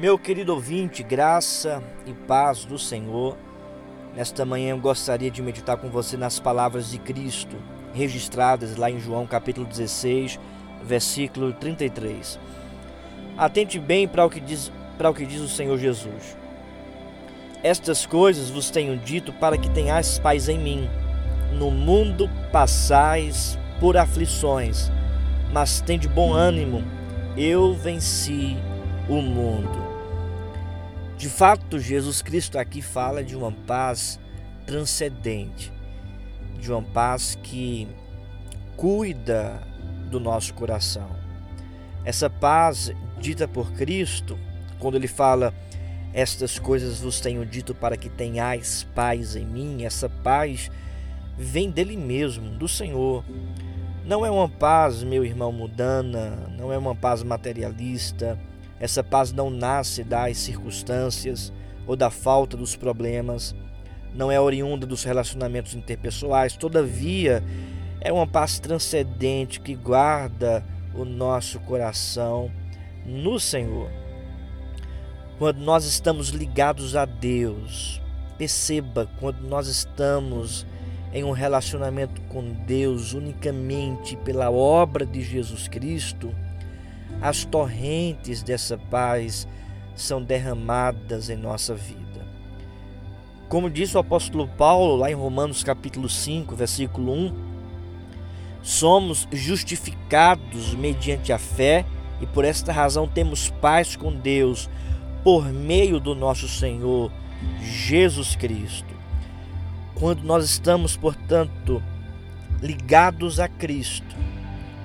Meu querido ouvinte, graça e paz do Senhor. Nesta manhã eu gostaria de meditar com você nas palavras de Cristo, registradas lá em João capítulo 16, versículo 33. Atente bem para o que diz, para o que diz o Senhor Jesus. Estas coisas vos tenho dito para que tenhais paz em mim. No mundo passais por aflições, mas tende bom ânimo. Eu venci o mundo. De fato, Jesus Cristo aqui fala de uma paz transcendente, de uma paz que cuida do nosso coração. Essa paz dita por Cristo, quando ele fala estas coisas vos tenho dito para que tenhais paz em mim, essa paz vem dele mesmo, do Senhor. Não é uma paz, meu irmão, mudana, não é uma paz materialista, essa paz não nasce das circunstâncias ou da falta dos problemas, não é oriunda dos relacionamentos interpessoais, todavia, é uma paz transcendente que guarda o nosso coração no Senhor. Quando nós estamos ligados a Deus, perceba, quando nós estamos em um relacionamento com Deus unicamente pela obra de Jesus Cristo, as torrentes dessa paz são derramadas em nossa vida. Como disse o apóstolo Paulo lá em Romanos capítulo 5, versículo 1, somos justificados mediante a fé e por esta razão temos paz com Deus por meio do nosso Senhor Jesus Cristo. Quando nós estamos, portanto, ligados a Cristo,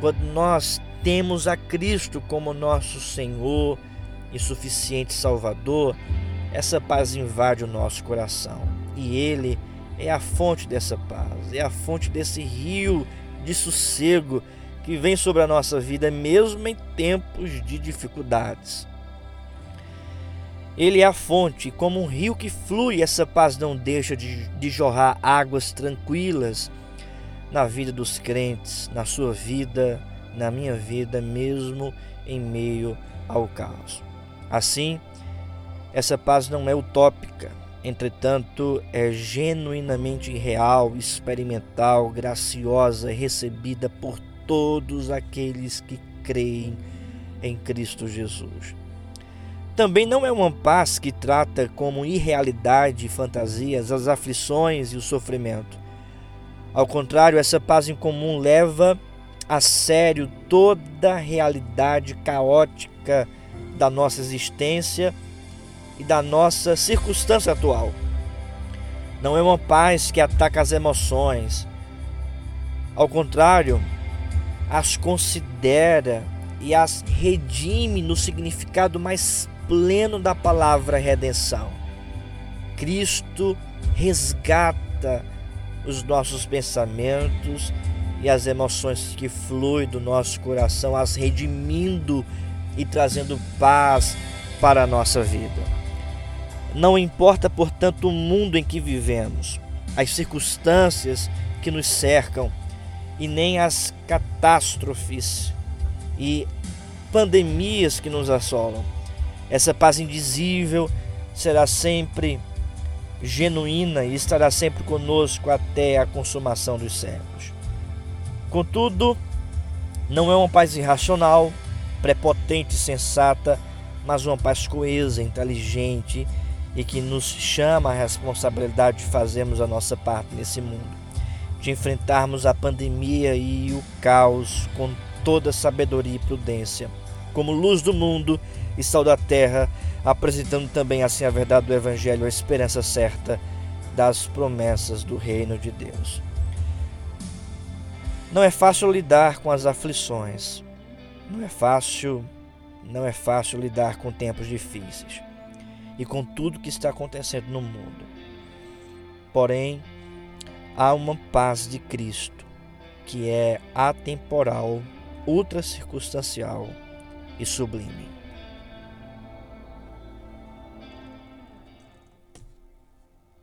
quando nós temos a Cristo como nosso Senhor e suficiente Salvador, essa paz invade o nosso coração. E Ele é a fonte dessa paz, é a fonte desse rio de sossego que vem sobre a nossa vida, mesmo em tempos de dificuldades. Ele é a fonte, como um rio que flui, essa paz não deixa de, de jorrar águas tranquilas na vida dos crentes, na sua vida na minha vida, mesmo em meio ao caos. Assim, essa paz não é utópica, entretanto, é genuinamente real, experimental, graciosa, recebida por todos aqueles que creem em Cristo Jesus. Também não é uma paz que trata como irrealidade e fantasias as aflições e o sofrimento. Ao contrário, essa paz em comum leva a sério toda a realidade caótica da nossa existência e da nossa circunstância atual. Não é uma paz que ataca as emoções. Ao contrário, as considera e as redime no significado mais pleno da palavra redenção. Cristo resgata os nossos pensamentos e as emoções que fluem do nosso coração, as redimindo e trazendo paz para a nossa vida. Não importa, portanto, o mundo em que vivemos, as circunstâncias que nos cercam e nem as catástrofes e pandemias que nos assolam. Essa paz indizível será sempre genuína e estará sempre conosco até a consumação dos séculos. Contudo, não é uma paz irracional, prepotente e sensata, mas uma paz coesa, inteligente e que nos chama a responsabilidade de fazermos a nossa parte nesse mundo, de enfrentarmos a pandemia e o caos com toda sabedoria e prudência, como luz do mundo e sal da terra, apresentando também assim a verdade do Evangelho, a esperança certa das promessas do reino de Deus. Não é fácil lidar com as aflições. Não é fácil, não é fácil lidar com tempos difíceis e com tudo que está acontecendo no mundo. Porém, há uma paz de Cristo que é atemporal, ultra circunstancial e sublime.